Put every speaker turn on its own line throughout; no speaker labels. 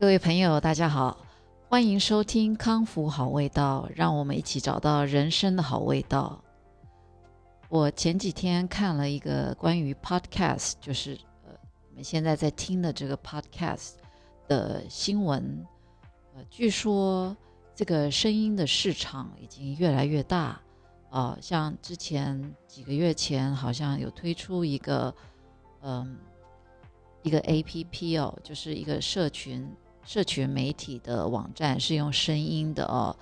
各位朋友，大家好，欢迎收听康复好味道，让我们一起找到人生的好味道。我前几天看了一个关于 podcast，就是呃，你们现在在听的这个 podcast 的新闻，呃，据说这个声音的市场已经越来越大啊，像之前几个月前好像有推出一个，嗯，一个 A P P 哦，就是一个社群。社群媒体的网站是用声音的哦，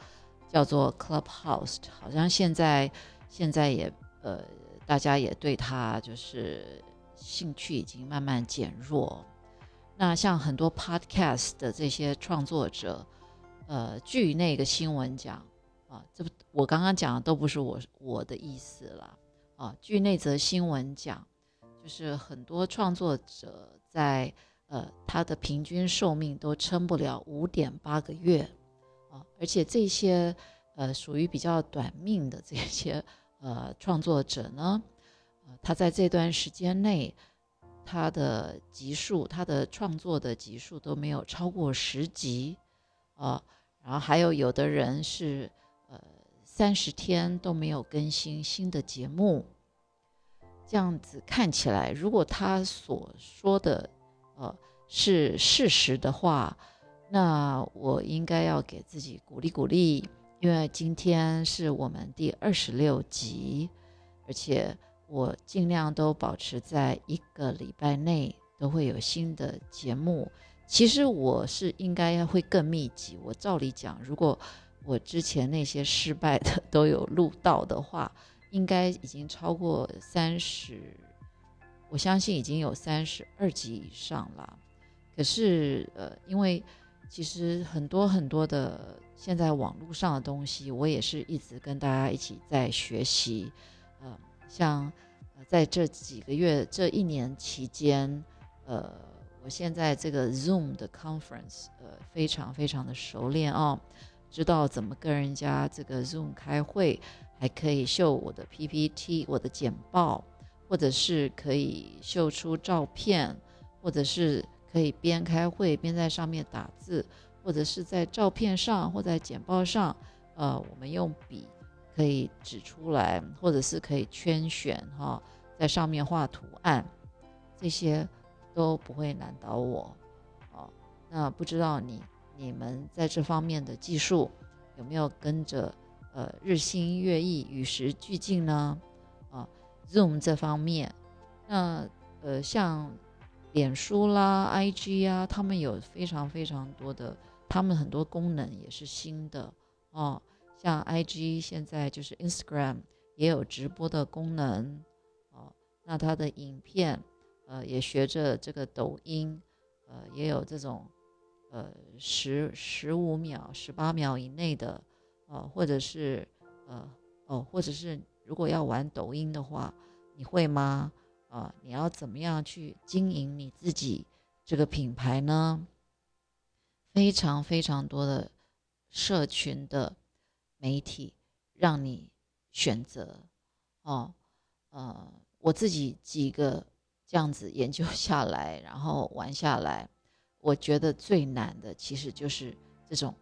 叫做 Clubhouse，好像现在现在也呃，大家也对它就是兴趣已经慢慢减弱。那像很多 Podcast 的这些创作者，呃，据那个新闻讲啊，这不我刚刚讲的都不是我我的意思了啊，据那则新闻讲，就是很多创作者在。呃，它的平均寿命都撑不了五点八个月，啊，而且这些呃属于比较短命的这些呃创作者呢，呃，他在这段时间内，他的集数，他的创作的集数都没有超过十集，啊，然后还有有的人是呃三十天都没有更新新的节目，这样子看起来，如果他所说的。呃，是事实的话，那我应该要给自己鼓励鼓励，因为今天是我们第二十六集，而且我尽量都保持在一个礼拜内都会有新的节目。其实我是应该会更密集。我照理讲，如果我之前那些失败的 都有录到的话，应该已经超过三十。我相信已经有三十二级以上了，可是呃，因为其实很多很多的现在网络上的东西，我也是一直跟大家一起在学习。呃，像在这几个月、这一年期间，呃，我现在这个 Zoom 的 conference，呃，非常非常的熟练哦，知道怎么跟人家这个 Zoom 开会，还可以秀我的 PPT、我的简报。或者是可以秀出照片，或者是可以边开会边在上面打字，或者是在照片上或在简报上，呃，我们用笔可以指出来，或者是可以圈选哈，在上面画图案，这些都不会难倒我。哦，那不知道你你们在这方面的技术有没有跟着呃日新月异、与时俱进呢？？Zoom 这方面，那呃，像脸书啦、IG 啊，他们有非常非常多的，他们很多功能也是新的哦。像 IG 现在就是 Instagram 也有直播的功能哦。那它的影片呃也学着这个抖音，呃也有这种呃十十五秒、十八秒以内的，呃或者是呃哦或者是。如果要玩抖音的话，你会吗？啊，你要怎么样去经营你自己这个品牌呢？非常非常多的社群的媒体让你选择哦。呃，我自己几个这样子研究下来，然后玩下来，我觉得最难的其实就是这种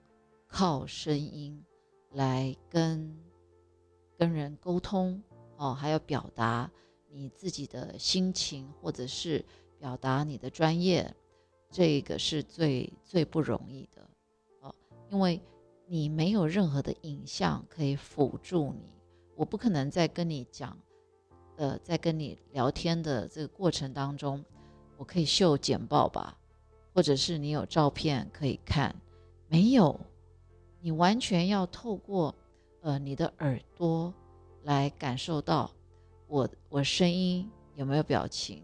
靠声音来跟。跟人沟通哦，还要表达你自己的心情，或者是表达你的专业，这个是最最不容易的哦，因为你没有任何的影像可以辅助你。我不可能在跟你讲，呃，在跟你聊天的这个过程当中，我可以秀简报吧，或者是你有照片可以看，没有，你完全要透过。呃，你的耳朵来感受到我我声音有没有表情，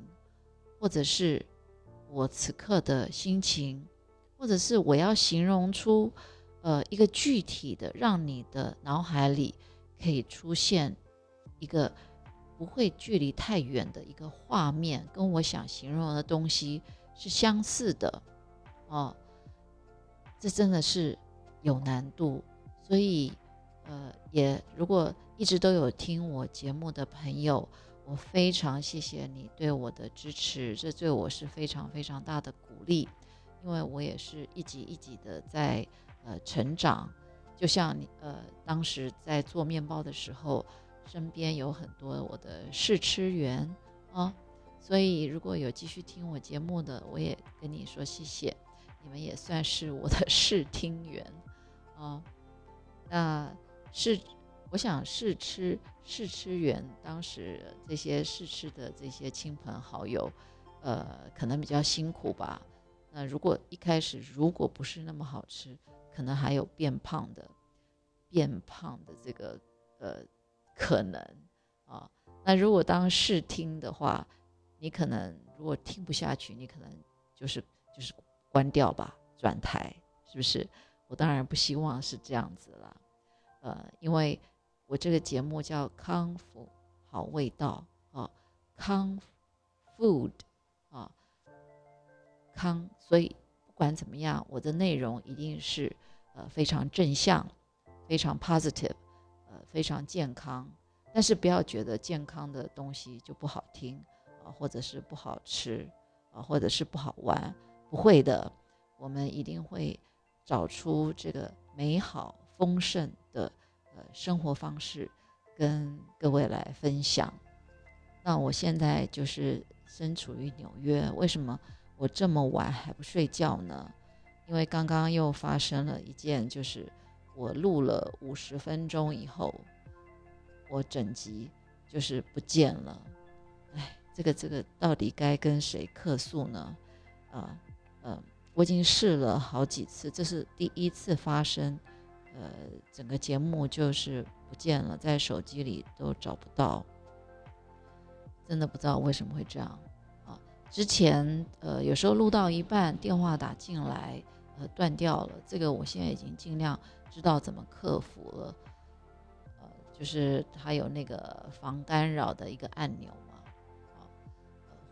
或者是我此刻的心情，或者是我要形容出呃一个具体的，让你的脑海里可以出现一个不会距离太远的一个画面，跟我想形容的东西是相似的哦。这真的是有难度，所以。呃，也如果一直都有听我节目的朋友，我非常谢谢你对我的支持，这对我是非常非常大的鼓励。因为我也是一级一级的在呃成长，就像你呃当时在做面包的时候，身边有很多我的试吃员啊，所以如果有继续听我节目的，我也跟你说谢谢，你们也算是我的试听员啊。那试，我想试吃试吃员当时这些试吃的这些亲朋好友。呃，可能比较辛苦吧。那如果一开始如果不是那么好吃，可能还有变胖的、变胖的这个呃可能啊。那如果当试听的话，你可能如果听不下去，你可能就是就是关掉吧，转台，是不是？我当然不希望是这样子了。呃，因为我这个节目叫康复好味道啊，康 food。啊，康，所以不管怎么样，我的内容一定是呃非常正向，非常 positive，呃非常健康。但是不要觉得健康的东西就不好听啊，或者是不好吃啊，或者是不好玩，不会的，我们一定会找出这个美好丰盛的呃生活方式，跟各位来分享。那我现在就是。身处于纽约，为什么我这么晚还不睡觉呢？因为刚刚又发生了一件，就是我录了五十分钟以后，我整集就是不见了。哎，这个这个到底该跟谁客诉呢？啊，嗯，我已经试了好几次，这是第一次发生，呃，整个节目就是不见了，在手机里都找不到。真的不知道为什么会这样啊！之前呃有时候录到一半，电话打进来，呃断掉了。这个我现在已经尽量知道怎么克服了。呃，就是它有那个防干扰的一个按钮嘛，啊，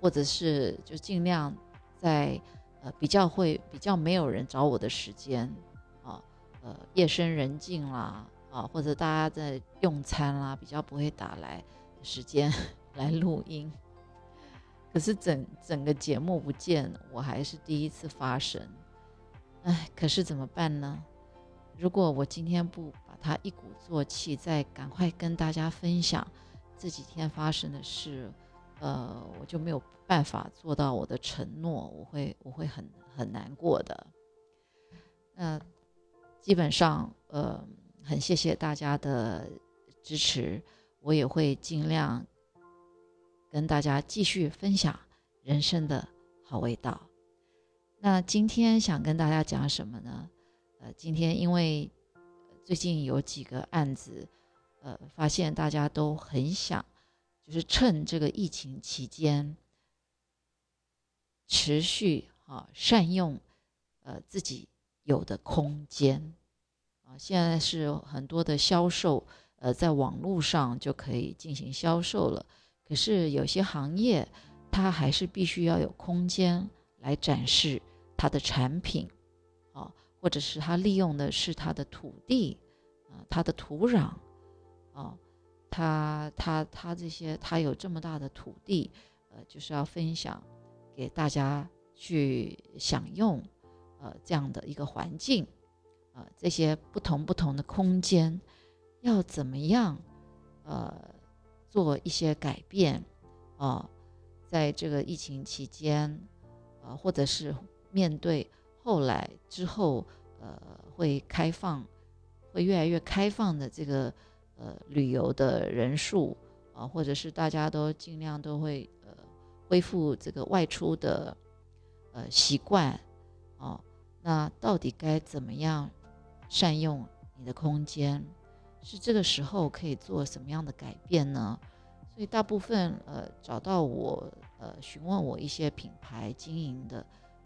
或者是就尽量在呃比较会比较没有人找我的时间，呃夜深人静啦啊，或者大家在用餐啦，比较不会打来时间。来录音，可是整整个节目不见，我还是第一次发声，哎，可是怎么办呢？如果我今天不把它一鼓作气，再赶快跟大家分享这几天发生的事，呃，我就没有办法做到我的承诺，我会我会很很难过的。那基本上，呃，很谢谢大家的支持，我也会尽量。跟大家继续分享人生的好味道。那今天想跟大家讲什么呢？呃，今天因为最近有几个案子，呃，发现大家都很想，就是趁这个疫情期间，持续啊善用呃自己有的空间啊。现在是很多的销售，呃，在网络上就可以进行销售了。可是有些行业，它还是必须要有空间来展示它的产品，啊，或者是它利用的是它的土地，啊，它的土壤，啊，它它它这些，它有这么大的土地，呃，就是要分享给大家去享用，呃，这样的一个环境，呃，这些不同不同的空间，要怎么样，呃。做一些改变，啊，在这个疫情期间，呃，或者是面对后来之后，呃，会开放，会越来越开放的这个呃旅游的人数，啊，或者是大家都尽量都会呃恢复这个外出的呃习惯，啊，那到底该怎么样善用你的空间？是这个时候可以做什么样的改变呢？所以大部分呃找到我呃询问我一些品牌经营的，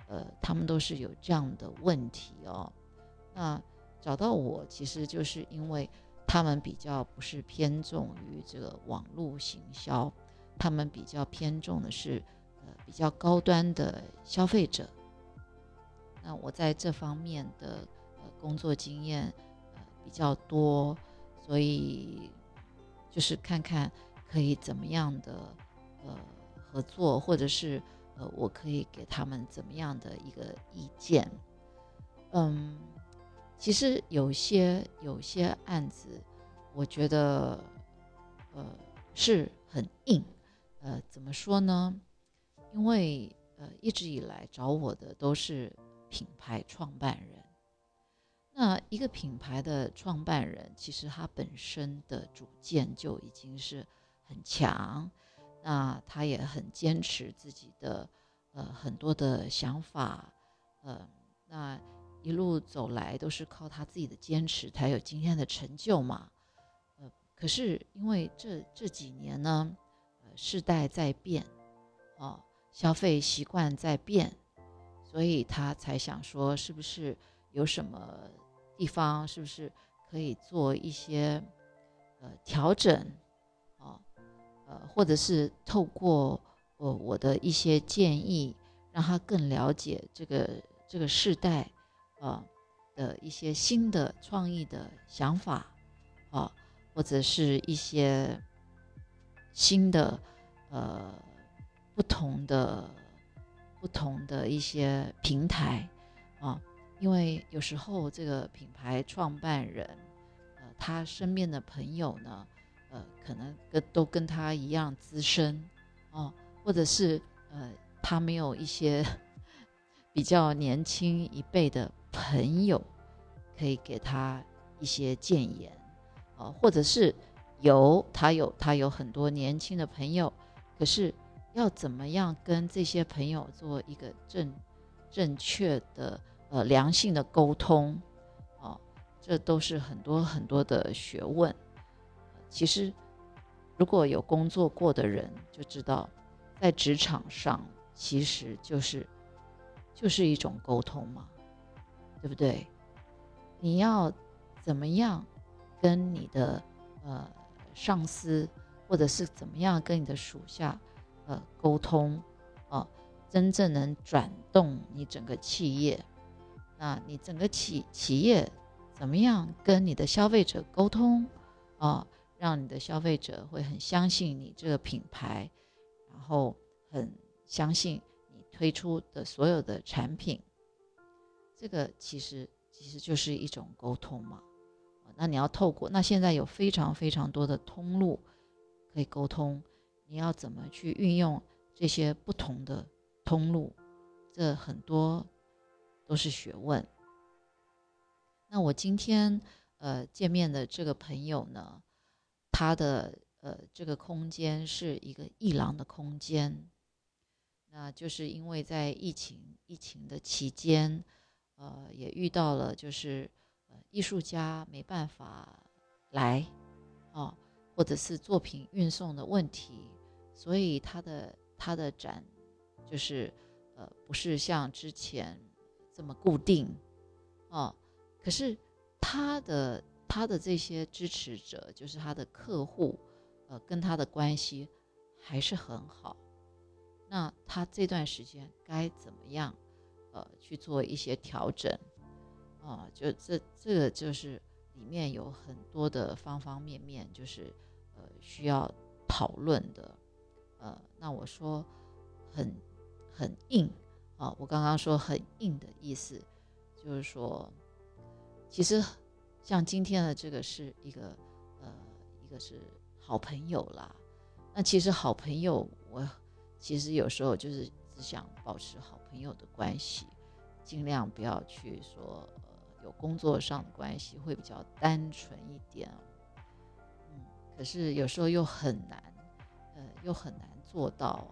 呃他们都是有这样的问题哦。那找到我其实就是因为他们比较不是偏重于这个网络行销，他们比较偏重的是呃比较高端的消费者。那我在这方面的呃工作经验呃比较多。所以，就是看看可以怎么样的呃合作，或者是呃，我可以给他们怎么样的一个意见？嗯，其实有些有些案子，我觉得呃是很硬，呃，怎么说呢？因为呃一直以来找我的都是品牌创办人。那一个品牌的创办人，其实他本身的主见就已经是很强，那他也很坚持自己的呃很多的想法，呃，那一路走来都是靠他自己的坚持才有今天的成就嘛，呃，可是因为这这几年呢，呃，世代在变，哦，消费习惯在变，所以他才想说，是不是有什么？地方是不是可以做一些呃调整啊？呃，或者是透过呃我的一些建议，让他更了解这个这个时代啊的一些新的创意的想法啊，或者是一些新的呃不同的不同的一些平台啊。因为有时候这个品牌创办人，呃，他身边的朋友呢，呃，可能跟都跟他一样资深，哦，或者是呃，他没有一些比较年轻一辈的朋友可以给他一些建言，啊，或者是有他有他有很多年轻的朋友，可是要怎么样跟这些朋友做一个正正确的。呃，良性的沟通，啊，这都是很多很多的学问。其实，如果有工作过的人就知道，在职场上其实就是就是一种沟通嘛，对不对？你要怎么样跟你的呃上司，或者是怎么样跟你的属下呃沟通，啊，真正能转动你整个企业。那你整个企企业怎么样跟你的消费者沟通啊？让你的消费者会很相信你这个品牌，然后很相信你推出的所有的产品。这个其实其实就是一种沟通嘛。那你要透过那现在有非常非常多的通路可以沟通，你要怎么去运用这些不同的通路？这很多。都是学问。那我今天呃见面的这个朋友呢，他的呃这个空间是一个艺廊的空间。那就是因为在疫情疫情的期间，呃也遇到了就是呃艺术家没办法来啊，或者是作品运送的问题，所以他的他的展就是呃不是像之前。这么固定，哦，可是他的他的这些支持者，就是他的客户，呃，跟他的关系还是很好。那他这段时间该怎么样，呃，去做一些调整？啊，就这这个就是里面有很多的方方面面，就是呃需要讨论的。呃，那我说很很硬。啊，我刚刚说很硬的意思，就是说，其实像今天的这个是一个呃，一个是好朋友啦。那其实好朋友，我其实有时候就是只想保持好朋友的关系，尽量不要去说有工作上的关系，会比较单纯一点。嗯，可是有时候又很难，呃，又很难做到。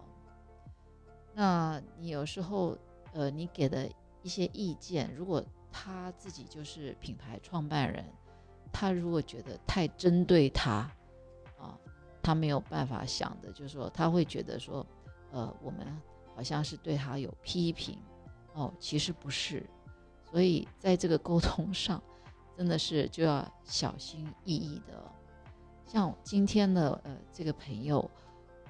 那你有时候，呃，你给的一些意见，如果他自己就是品牌创办人，他如果觉得太针对他，啊，他没有办法想的，就是说他会觉得说，呃，我们好像是对他有批评，哦，其实不是，所以在这个沟通上，真的是就要小心翼翼的。像今天的呃这个朋友，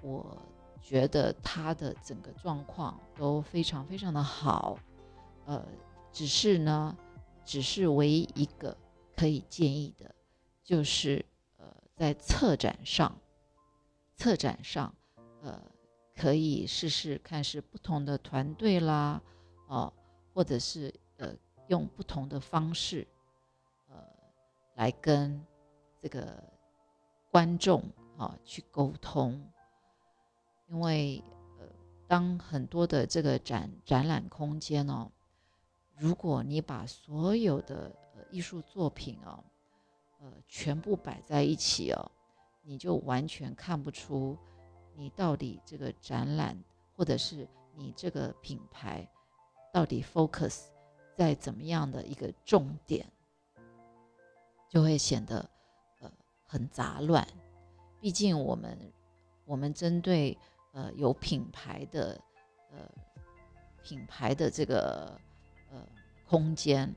我。觉得他的整个状况都非常非常的好，呃，只是呢，只是唯一一个可以建议的，就是呃，在策展上，策展上，呃，可以试试看是不同的团队啦，哦，或者是用不同的方式，呃来跟这个观众啊去沟通，因为呃当很多的这个展展览空间哦，如果你把所有的艺术作品哦，呃全部摆在一起哦，你就完全看不出。你到底这个展览，或者是你这个品牌，到底 focus 在怎么样的一个重点，就会显得呃很杂乱。毕竟我们我们针对呃有品牌的呃品牌的这个呃空间，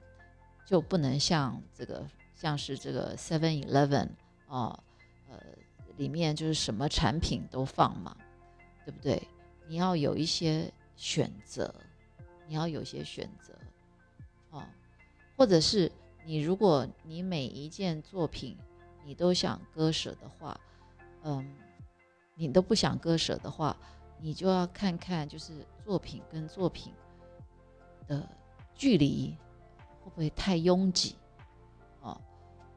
就不能像这个像是这个 Seven Eleven 啊呃。里面就是什么产品都放嘛，对不对？你要有一些选择，你要有些选择，哦，或者是你如果你每一件作品你都想割舍的话，嗯，你都不想割舍的话，你就要看看就是作品跟作品的距离会不会太拥挤，哦，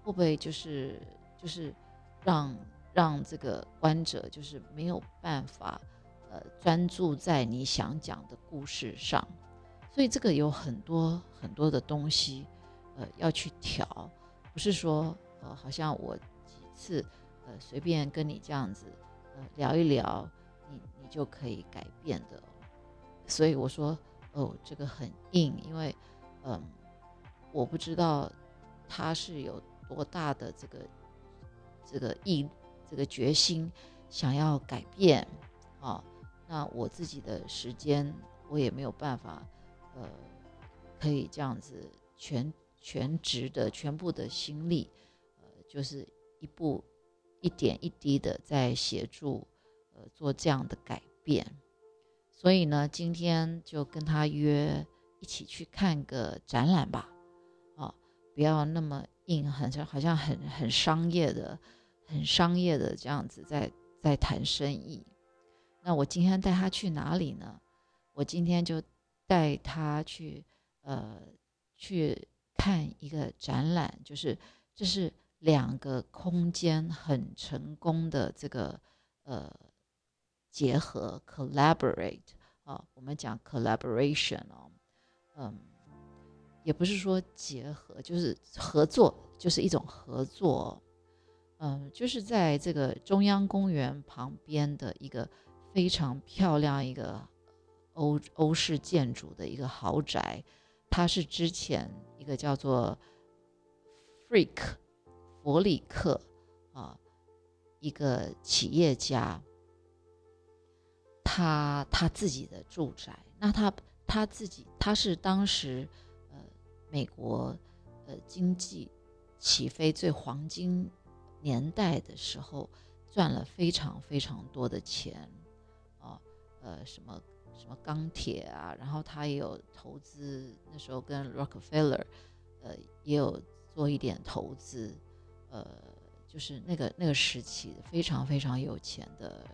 会不会就是就是让。让这个观者就是没有办法，呃，专注在你想讲的故事上，所以这个有很多很多的东西，呃，要去调，不是说，呃，好像我几次，呃，随便跟你这样子，呃，聊一聊，你你就可以改变的。所以我说，哦，这个很硬，因为，嗯，我不知道他是有多大的这个这个意。这个决心想要改变啊，那我自己的时间我也没有办法，呃，可以这样子全全职的全部的心力，呃，就是一步一点一滴的在协助，呃，做这样的改变。所以呢，今天就跟他约一起去看个展览吧，啊，不要那么硬，好像好像很很商业的。很商业的这样子在在谈生意，那我今天带他去哪里呢？我今天就带他去呃去看一个展览，就是这是两个空间很成功的这个呃结合 collaborate 啊，我们讲 collaboration 哦，嗯，也不是说结合，就是合作，就是一种合作。嗯，就是在这个中央公园旁边的一个非常漂亮一个欧欧式建筑的一个豪宅，它是之前一个叫做 Freak 弗里克啊一个企业家，他他自己的住宅，那他他自己他是当时呃美国呃经济起飞最黄金。年代的时候赚了非常非常多的钱，啊，呃，什么什么钢铁啊，然后他也有投资，那时候跟 Rockefeller，呃，也有做一点投资，呃，就是那个那个时期非常非常有钱的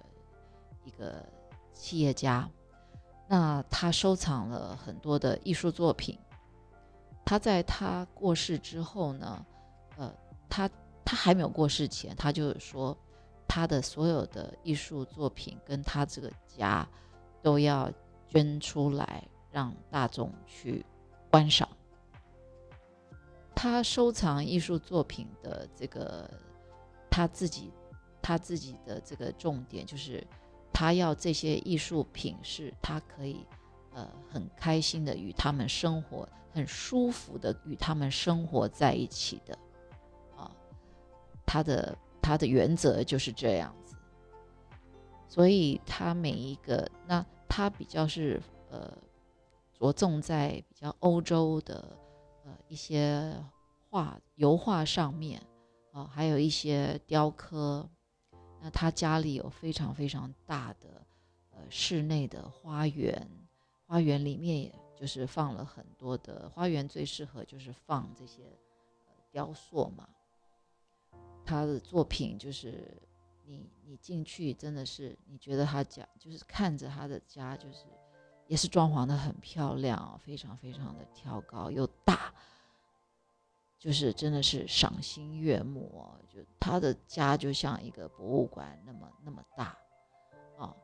一个企业家。那他收藏了很多的艺术作品。他在他过世之后呢，呃，他。他还没有过世前，他就说，他的所有的艺术作品跟他这个家都要捐出来，让大众去观赏。他收藏艺术作品的这个他自己，他自己的这个重点就是，他要这些艺术品是他可以呃很开心的与他们生活，很舒服的与他们生活在一起的。啊他的他的原则就是这样子，所以他每一个那他比较是呃着重在比较欧洲的呃一些画油画上面啊，还有一些雕刻。那他家里有非常非常大的呃室内的花园，花园里面也就是放了很多的花园，最适合就是放这些雕塑嘛。他的作品就是你你进去真的是，你觉得他家就是看着他的家，就是也是装潢的很漂亮，非常非常的挑高又大，就是真的是赏心悦目哦。就他的家就像一个博物馆那么那么大哦，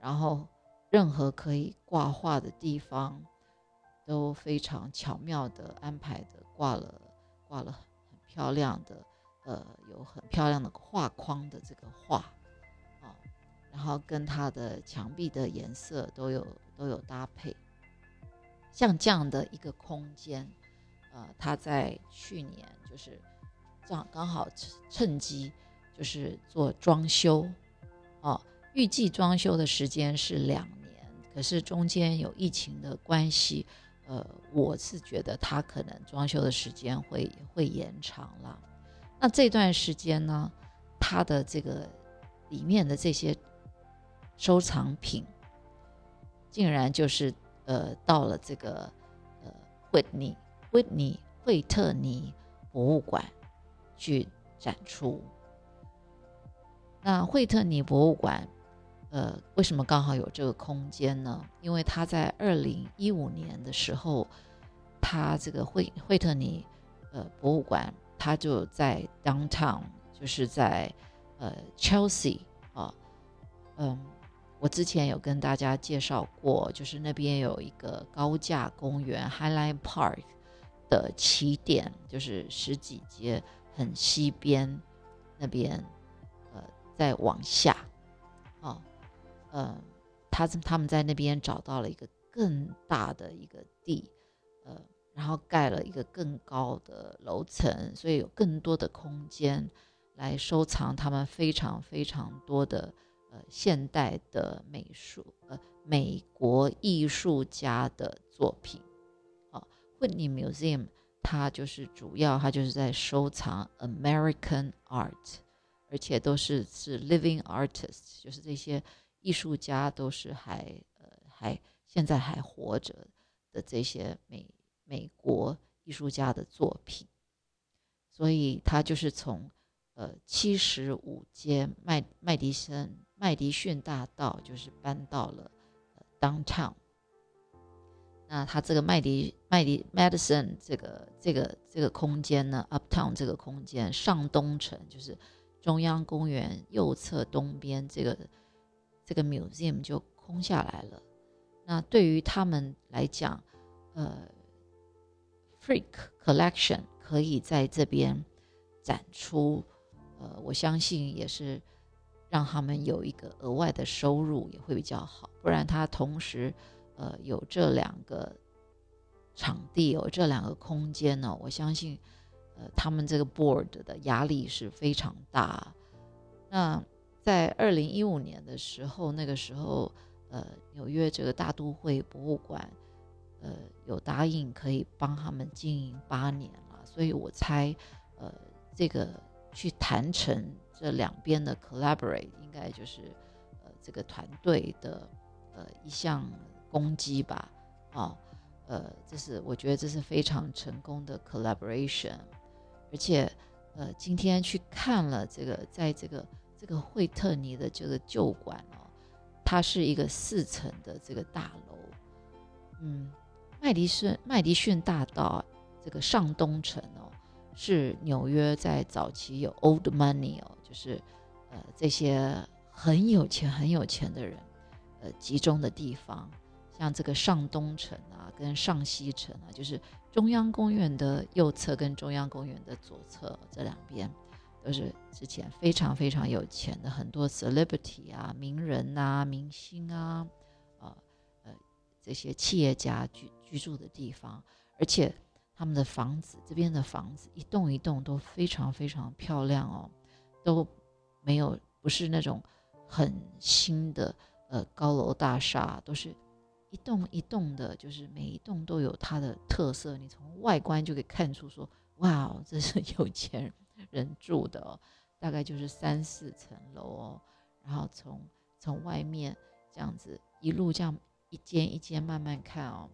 然后任何可以挂画的地方都非常巧妙的安排的挂了挂了很漂亮的。呃，有很漂亮的画框的这个画，啊，然后跟它的墙壁的颜色都有都有搭配。像这样的一个空间，呃，他在去年就是正刚好趁机就是做装修，哦，预计装修的时间是两年，可是中间有疫情的关系，呃，我是觉得他可能装修的时间会会延长了。那这段时间呢，他的这个里面的这些收藏品，竟然就是呃到了这个呃惠尼惠尼惠特尼博物馆去展出。那惠特尼博物馆，呃，为什么刚好有这个空间呢？因为他在二零一五年的时候，他这个惠惠特尼呃博物馆。他就在 downtown，就是在呃 Chelsea 啊，嗯，我之前有跟大家介绍过，就是那边有一个高架公园 Highline Park 的起点，就是十几街很西边那边，呃，再往下，啊，呃，他他们在那边找到了一个更大的一个地，然后盖了一个更高的楼层，所以有更多的空间来收藏他们非常非常多的呃现代的美术呃美国艺术家的作品。啊，Whitney Museum 它就是主要它就是在收藏 American art，而且都是是 living artists，就是这些艺术家都是还呃还现在还活着的这些美。美国艺术家的作品，所以他就是从呃七十五街麦麦迪森麦迪逊大道，就是搬到了 downtown。那他这个麦迪麦迪 Madison 这个这个这个空间呢，uptown 这个空间上东城就是中央公园右侧东边这个这个 museum 就空下来了。那对于他们来讲，呃。Freak Collection 可以在这边展出，呃，我相信也是让他们有一个额外的收入也会比较好。不然他同时，呃，有这两个场地，有这两个空间呢，我相信，呃，他们这个 board 的压力是非常大。那在二零一五年的时候，那个时候，呃，纽约这个大都会博物馆。呃，有答应可以帮他们经营八年了，所以我猜，呃，这个去谈成这两边的 collaborate，应该就是呃这个团队的呃一项攻击吧，啊，呃，这是我觉得这是非常成功的 collaboration，而且呃今天去看了这个，在这个这个惠特尼的这个旧馆哦，它是一个四层的这个大楼，嗯。麦迪逊麦迪逊大道这个上东城哦，是纽约在早期有 old money 哦，就是呃这些很有钱很有钱的人呃集中的地方。像这个上东城啊，跟上西城啊，就是中央公园的右侧跟中央公园的左侧这两边，都是之前非常非常有钱的很多 celebrity 啊、名人呐、明星啊。这些企业家居居住的地方，而且他们的房子这边的房子一栋一栋都非常非常漂亮哦，都没有不是那种很新的呃高楼大厦，都是一栋一栋的，就是每一栋都有它的特色，你从外观就可以看出说，哇，这是有钱人住的，哦，大概就是三四层楼哦，然后从从外面这样子一路这样。一间一间慢慢看哦，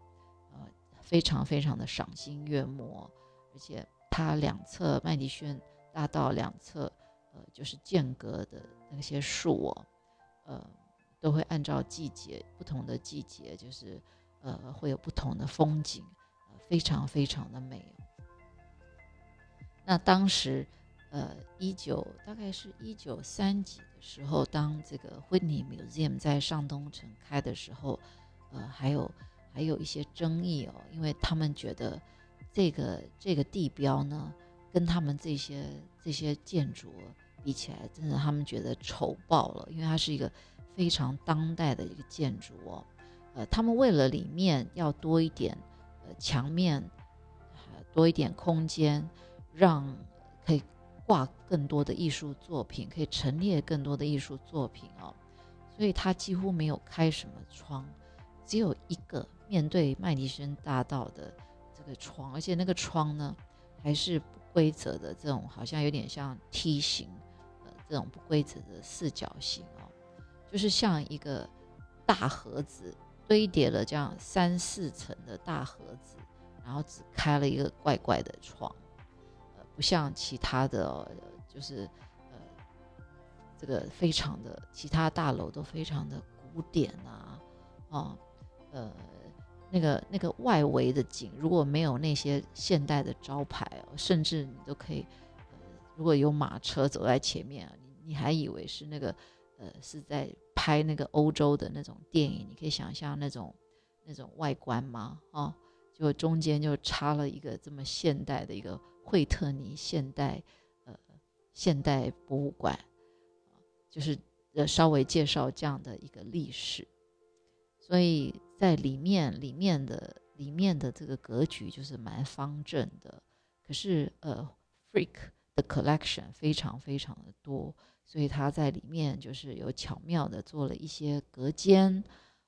呃，非常非常的赏心悦目，而且它两侧麦迪逊大道两侧，呃，就是间隔的那些树哦，呃，都会按照季节不同的季节，就是呃，会有不同的风景，非常非常的美。那当时，呃，一九大概是一九三几的时候，当这个 Whitney Museum 在上东城开的时候，呃，还有还有一些争议哦，因为他们觉得这个这个地标呢，跟他们这些这些建筑比起来，真的他们觉得丑爆了，因为它是一个非常当代的一个建筑哦，呃，他们为了里面要多一点呃墙面，多一点空间。让可以挂更多的艺术作品，可以陈列更多的艺术作品哦，所以它几乎没有开什么窗，只有一个面对麦迪逊大道的这个窗，而且那个窗呢还是不规则的这种，好像有点像梯形，呃，这种不规则的四角形哦，就是像一个大盒子堆叠了这样三四层的大盒子，然后只开了一个怪怪的窗。呃不像其他的，就是呃，这个非常的其他大楼都非常的古典啊，啊，呃，那个那个外围的景如果没有那些现代的招牌，甚至你都可以，呃，如果有马车走在前面啊，你你还以为是那个呃是在拍那个欧洲的那种电影，你可以想象那种那种外观吗？啊，就中间就插了一个这么现代的一个。惠特尼现代，呃，现代博物馆，就是呃稍微介绍这样的一个历史，所以在里面里面的里面的这个格局就是蛮方正的，可是呃，Freak 的 collection 非常非常的多，所以他在里面就是有巧妙的做了一些隔间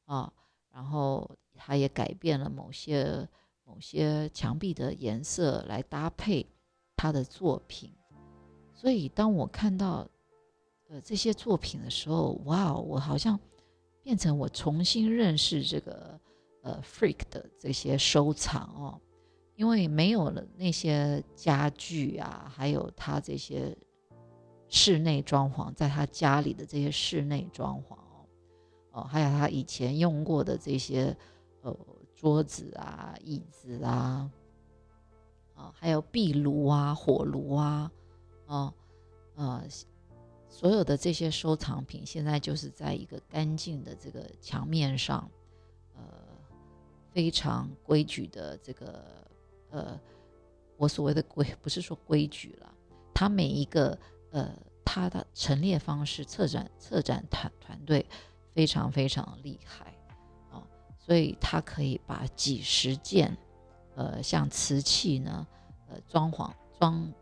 啊，然后他也改变了某些。某些墙壁的颜色来搭配他的作品，所以当我看到呃这些作品的时候，哇，我好像变成我重新认识这个呃 freak 的这些收藏哦，因为没有了那些家具啊，还有他这些室内装潢，在他家里的这些室内装潢哦，哦，还有他以前用过的这些呃。桌子啊，椅子啊，啊，还有壁炉啊，火炉啊，哦，呃，所有的这些收藏品，现在就是在一个干净的这个墙面上，呃，非常规矩的这个，呃，我所谓的规，不是说规矩了，它每一个，呃，它的陈列方式，策展策展团团队非常非常厉害。啊所以它可以把几十件，呃，像瓷器呢，呃，装潢装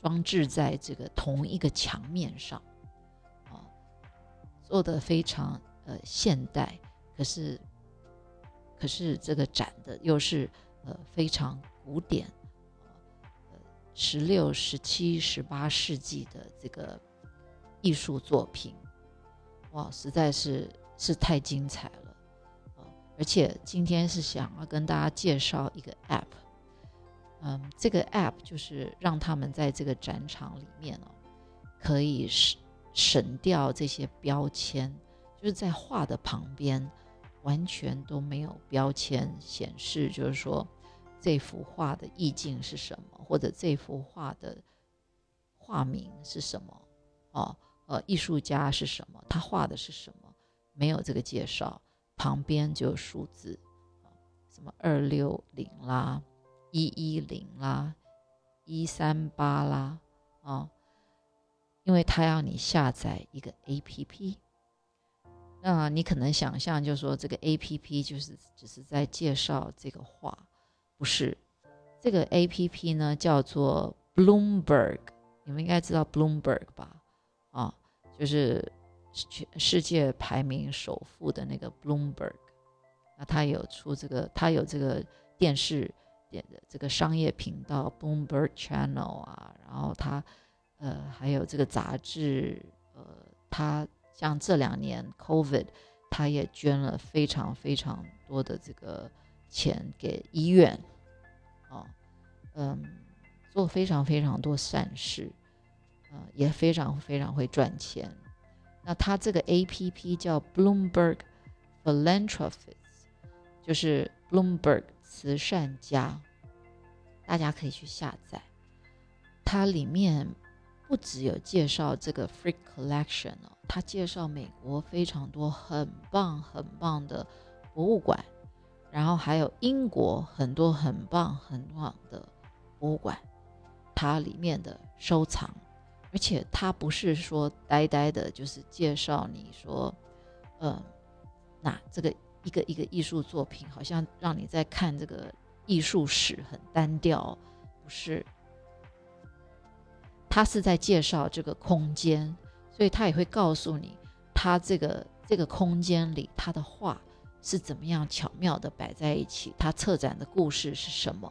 装置在这个同一个墙面上，做的非常呃现代，可是可是这个展的又是呃非常古典，呃，十六、十七、十八世纪的这个艺术作品，哇，实在是是太精彩了。而且今天是想要跟大家介绍一个 App，嗯，这个 App 就是让他们在这个展场里面哦，可以是省掉这些标签，就是在画的旁边完全都没有标签显示，就是说这幅画的意境是什么，或者这幅画的画名是什么，哦，呃，艺术家是什么，他画的是什么，没有这个介绍。旁边就有数字，什么二六零啦，一一零啦，一三八啦，啊，因为他要你下载一个 A P P，那你可能想象就是说这个 A P P 就是只是在介绍这个画，不是，这个 A P P 呢叫做 Bloomberg，你们应该知道 Bloomberg 吧？啊，就是。全世界排名首富的那个 Bloomberg，那他有出这个，他有这个电视点的这个商业频道 Bloomberg Channel 啊，然后他呃还有这个杂志，呃，他像这两年 COVID，他也捐了非常非常多的这个钱给医院，哦，嗯，做非常非常多善事，呃，也非常非常会赚钱。那它这个 A P P 叫 Bloomberg Philanthropists，就是 Bloomberg 慈善家，大家可以去下载。它里面不只有介绍这个 Free Collection 哦，他介绍美国非常多很棒很棒的博物馆，然后还有英国很多很棒很棒的博物馆，它里面的收藏。而且他不是说呆呆的，就是介绍你说，嗯，那这个一个一个艺术作品，好像让你在看这个艺术史很单调，不是？他是在介绍这个空间，所以他也会告诉你，他这个这个空间里，他的画是怎么样巧妙的摆在一起，他策展的故事是什么，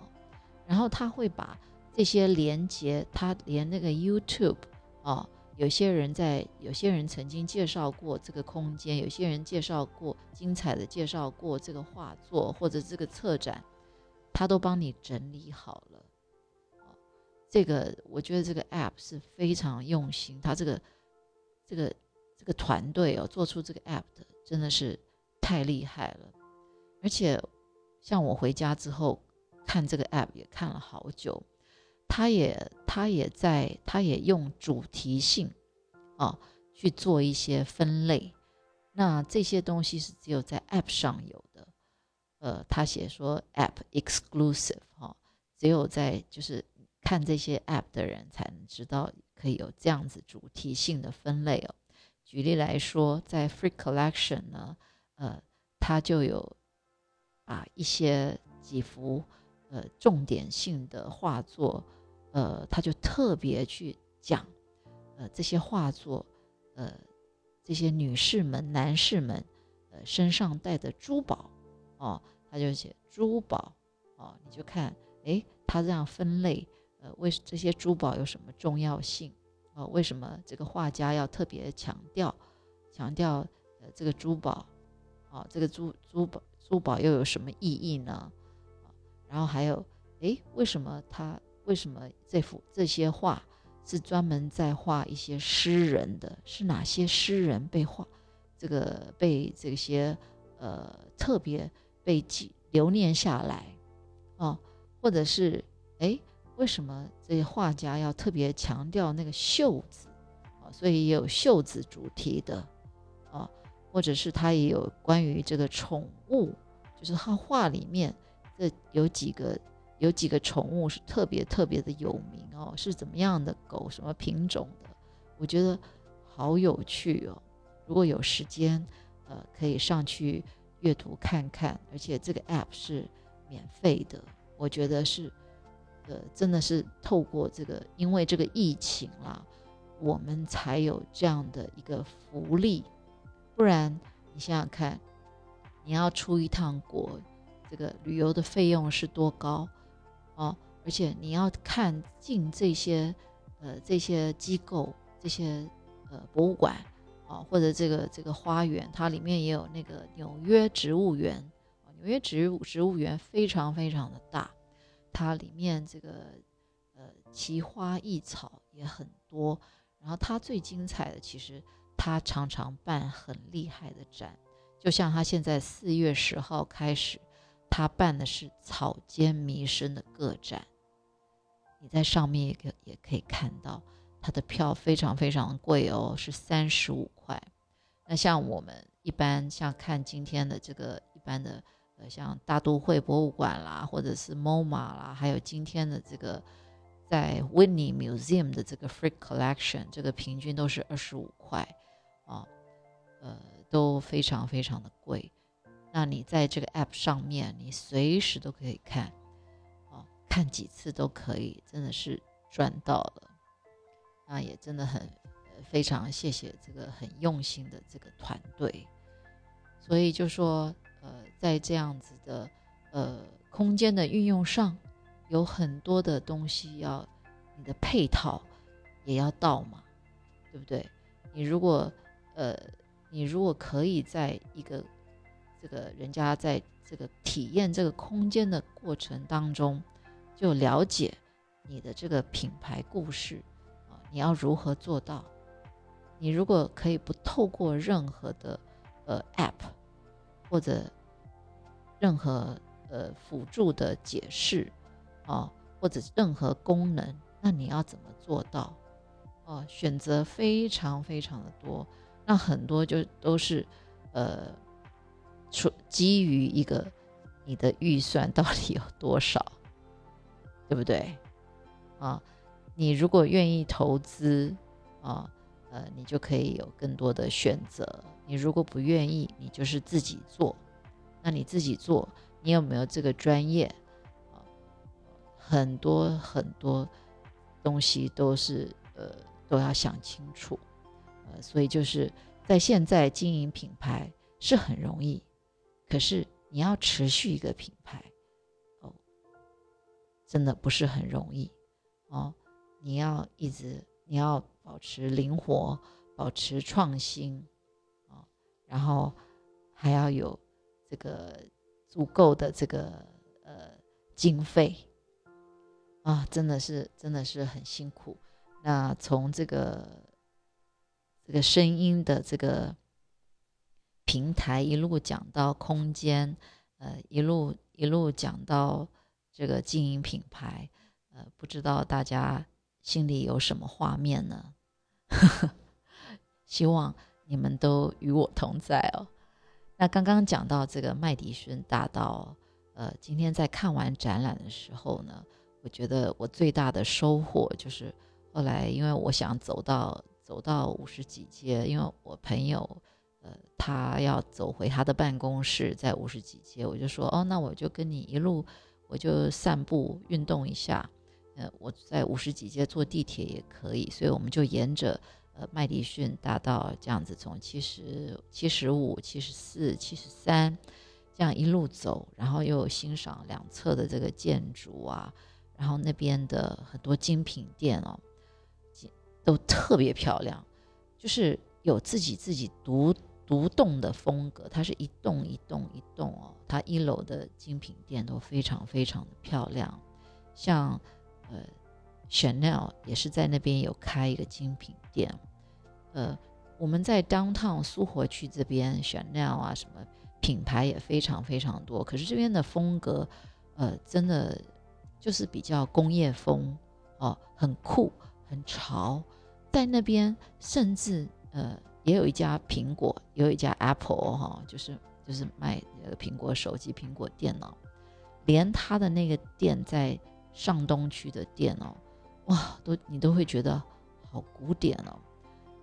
然后他会把。这些连接，他连那个 YouTube 啊，有些人在，有些人曾经介绍过这个空间，有些人介绍过精彩的介绍过这个画作或者这个策展，他都帮你整理好了。这个我觉得这个 App 是非常用心，他这个这个这个团队哦，做出这个 App 的真的是太厉害了。而且像我回家之后看这个 App 也看了好久。他也，他也在，他也用主题性，啊，去做一些分类。那这些东西是只有在 App 上有的，呃，他写说 App exclusive，哈，只有在就是看这些 App 的人才能知道可以有这样子主题性的分类哦。举例来说，在 Free Collection 呢，呃，它就有把一些几幅呃重点性的画作。呃，他就特别去讲，呃，这些画作，呃，这些女士们、男士们，呃，身上戴的珠宝，哦，他就写珠宝，哦，你就看，哎，他这样分类，为这些珠宝有什么重要性？哦，为什么这个画家要特别强调，强调，呃，这个珠宝，哦，这个珠珠宝珠宝又有什么意义呢？然后还有，哎，为什么他？为什么这幅这些画是专门在画一些诗人的？是哪些诗人被画？这个被这些呃特别被记留念下来哦，或者是哎，为什么这些画家要特别强调那个袖子啊？所以也有袖子主题的啊，或者是他也有关于这个宠物，就是他画里面这有几个。有几个宠物是特别特别的有名哦，是怎么样的狗，什么品种的？我觉得好有趣哦。如果有时间，呃，可以上去阅读看看。而且这个 App 是免费的，我觉得是，呃，真的是透过这个，因为这个疫情啦，我们才有这样的一个福利。不然你想想看，你要出一趟国，这个旅游的费用是多高？哦，而且你要看进这些，呃，这些机构、这些呃博物馆啊，或者这个这个花园，它里面也有那个纽约植物园。纽约植物植物园非常非常的大，它里面这个呃奇花异草也很多。然后它最精彩的，其实它常常办很厉害的展，就像它现在四月十号开始。他办的是草间弥生的个展，你在上面也可也可以看到，他的票非常非常贵哦，是三十五块。那像我们一般像看今天的这个一般的，呃，像大都会博物馆啦，或者是 MoMA 啦，还有今天的这个在 Whitney Museum 的这个 Free Collection，这个平均都是二十五块，啊，呃，都非常非常的贵。那你在这个 app 上面，你随时都可以看，哦，看几次都可以，真的是赚到了。那也真的很非常谢谢这个很用心的这个团队。所以就说，呃，在这样子的呃空间的运用上，有很多的东西要你的配套也要到嘛，对不对？你如果呃，你如果可以在一个这个人家在这个体验这个空间的过程当中，就了解你的这个品牌故事啊，你要如何做到？你如果可以不透过任何的呃 App 或者任何呃辅助的解释啊，或者任何功能，那你要怎么做到？哦，选择非常非常的多，那很多就都是呃，出基于一个你的预算到底有多少，对不对？啊，你如果愿意投资啊。呃，你就可以有更多的选择。你如果不愿意，你就是自己做。那你自己做，你有没有这个专业？啊，很多很多东西都是呃都要想清楚。呃，所以就是在现在经营品牌是很容易，可是你要持续一个品牌哦，真的不是很容易哦。你要一直你要。保持灵活，保持创新，啊，然后还要有这个足够的这个呃经费，啊，真的是真的是很辛苦。那从这个这个声音的这个平台一路讲到空间，呃，一路一路讲到这个经营品牌，呃，不知道大家心里有什么画面呢？希望你们都与我同在哦。那刚刚讲到这个麦迪逊大道，呃，今天在看完展览的时候呢，我觉得我最大的收获就是后来，因为我想走到走到五十几街，因为我朋友呃他要走回他的办公室，在五十几街，我就说哦，那我就跟你一路，我就散步运动一下。呃，我在五十几街坐地铁也可以，所以我们就沿着呃麦迪逊大道这样子，从七十七十五、七十四、七十三这样一路走，然后又欣赏两侧的这个建筑啊，然后那边的很多精品店哦，都特别漂亮，就是有自己自己独独栋的风格，它是一栋一栋一栋哦，它一楼的精品店都非常非常的漂亮，像。呃，Chanel 也是在那边有开一个精品店。呃，我们在 Downtown 苏活区这边，Chanel 啊什么品牌也非常非常多。可是这边的风格，呃，真的就是比较工业风哦，很酷，很潮。在那边甚至呃也有一家苹果，也有一家 Apple 哈，就是就是卖那个苹果手机、苹果电脑，连他的那个店在。上东区的店哦，哇，都你都会觉得好古典哦。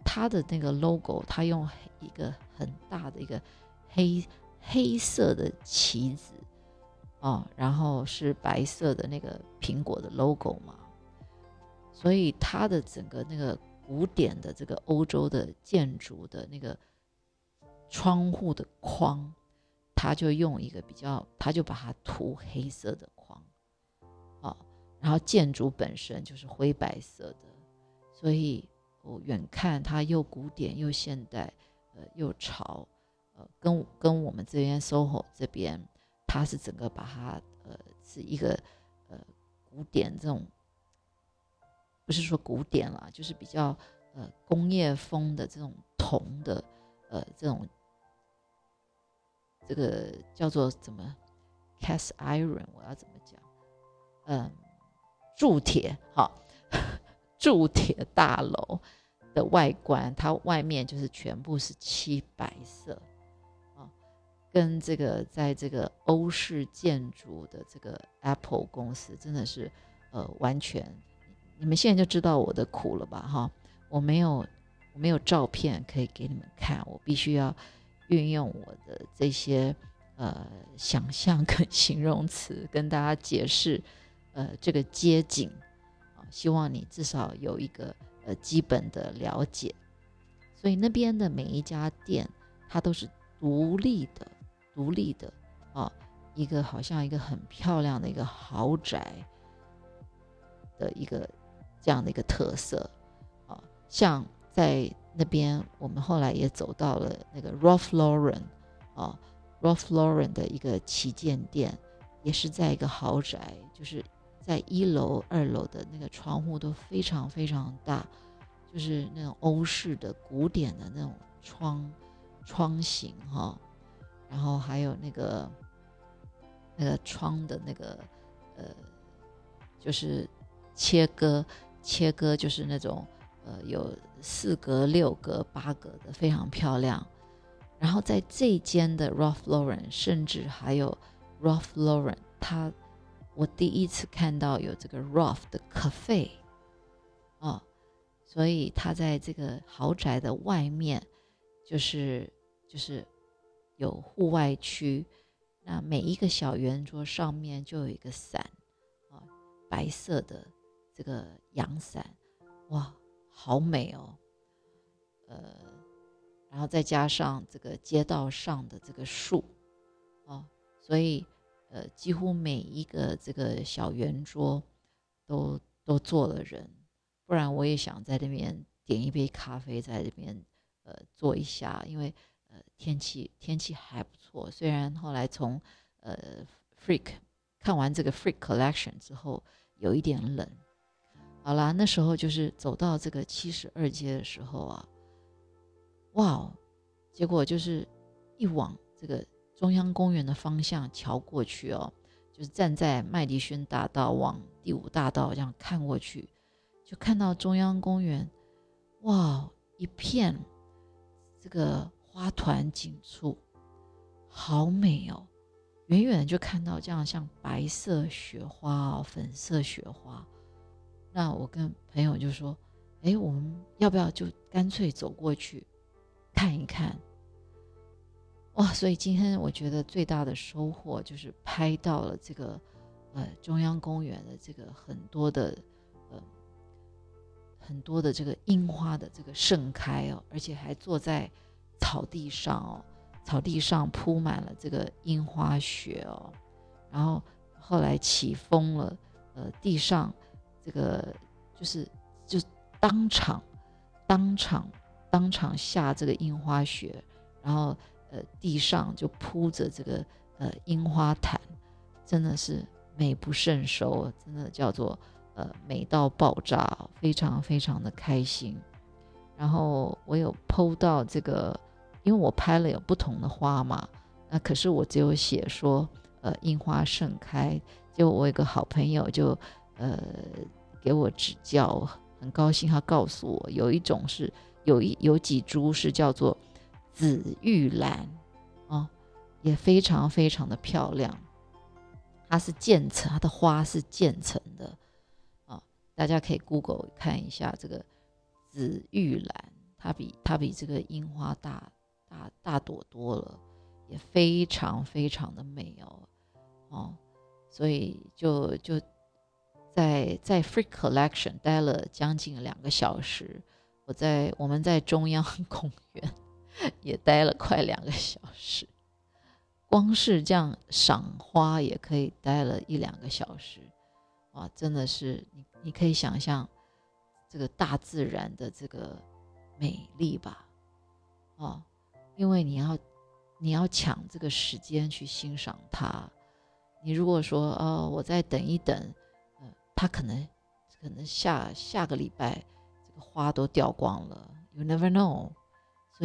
它的那个 logo，它用一个很大的一个黑黑色的旗子哦，然后是白色的那个苹果的 logo 嘛，所以它的整个那个古典的这个欧洲的建筑的那个窗户的框，它就用一个比较，它就把它涂黑色的。然后建筑本身就是灰白色的，所以我远看它又古典又现代，呃，又潮，呃，跟跟我们这边 SOHO 这边，它是整个把它呃是一个呃古典这种，不是说古典啦，就是比较呃工业风的这种铜的呃这种，这个叫做怎么 cast iron，我要怎么讲，嗯。铸铁，好，铸铁大楼的外观，它外面就是全部是漆白色，啊，跟这个在这个欧式建筑的这个 Apple 公司真的是，呃，完全，你们现在就知道我的苦了吧，哈，我没有，我没有照片可以给你们看，我必须要运用我的这些呃想象跟形容词跟大家解释。呃，这个街景啊，希望你至少有一个呃基本的了解。所以那边的每一家店，它都是独立的、独立的啊，一个好像一个很漂亮的一个豪宅的一个这样的一个特色啊。像在那边，我们后来也走到了那个 Ralph Lauren 啊，Ralph Lauren 的一个旗舰店，也是在一个豪宅，就是。在一楼、二楼的那个窗户都非常非常大，就是那种欧式的古典的那种窗窗型哈，然后还有那个那个窗的那个呃，就是切割切割，就是那种呃有四格、六格、八格的，非常漂亮。然后在这间的 Ralph Lauren，甚至还有 Ralph Lauren，它我第一次看到有这个 Ralph 的 cafe 哦。所以他在这个豪宅的外面，就是就是有户外区，那每一个小圆桌上面就有一个伞，啊，白色的这个阳伞，哇，好美哦，呃，然后再加上这个街道上的这个树，哦，所以呃，几乎每一个这个小圆桌都都坐了人。不然我也想在那边点一杯咖啡，在这边呃坐一下，因为呃天气天气还不错。虽然后来从呃 Freak 看完这个 Freak Collection 之后有一点冷。好啦，那时候就是走到这个七十二街的时候啊，哇哦！结果就是一往这个中央公园的方向瞧过去哦，就是站在麦迪逊大道往第五大道这样看过去。就看到中央公园，哇，一片这个花团锦簇，好美哦！远远的就看到这样像白色雪花哦、粉色雪花。那我跟朋友就说：“哎，我们要不要就干脆走过去看一看？”哇！所以今天我觉得最大的收获就是拍到了这个呃中央公园的这个很多的。呃很多的这个樱花的这个盛开哦，而且还坐在草地上哦，草地上铺满了这个樱花雪哦，然后后来起风了，呃，地上这个就是就当场当场当场下这个樱花雪，然后地上就铺着这个呃樱花毯，真的是美不胜收，真的叫做。呃，美到爆炸，非常非常的开心。然后我有剖到这个，因为我拍了有不同的花嘛，那可是我只有写说，呃，樱花盛开。就我有个好朋友就呃给我指教，很高兴他告诉我，有一种是有一有几株是叫做紫玉兰，啊，也非常非常的漂亮。它是渐层，它的花是渐层的。啊大家可以 Google 看一下这个紫玉兰，它比它比这个樱花大大大朵多了，也非常非常的美哦哦，所以就就在在 Free Collection 待了将近两个小时，我在我们在中央 公园也待了快两个小时，光是这样赏花也可以待了一两个小时，哇，真的是你。你可以想象这个大自然的这个美丽吧，哦，因为你要你要抢这个时间去欣赏它。你如果说哦，我再等一等，嗯，它可能可能下下个礼拜这个花都掉光了，You never know。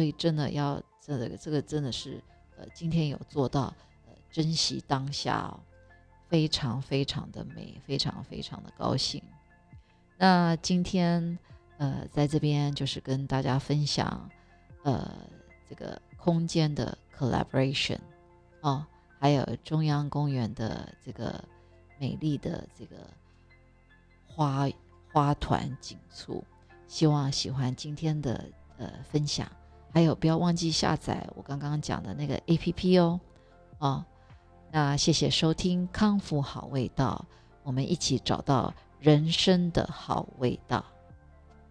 所以真的要这个这个真的是呃，今天有做到呃，珍惜当下哦，非常非常的美，非常非常的高兴。那今天，呃，在这边就是跟大家分享，呃，这个空间的 collaboration，哦，还有中央公园的这个美丽的这个花花团锦簇，希望喜欢今天的呃分享，还有不要忘记下载我刚刚讲的那个 A P P 哦，啊，那谢谢收听康复好味道，我们一起找到。人生的好味道。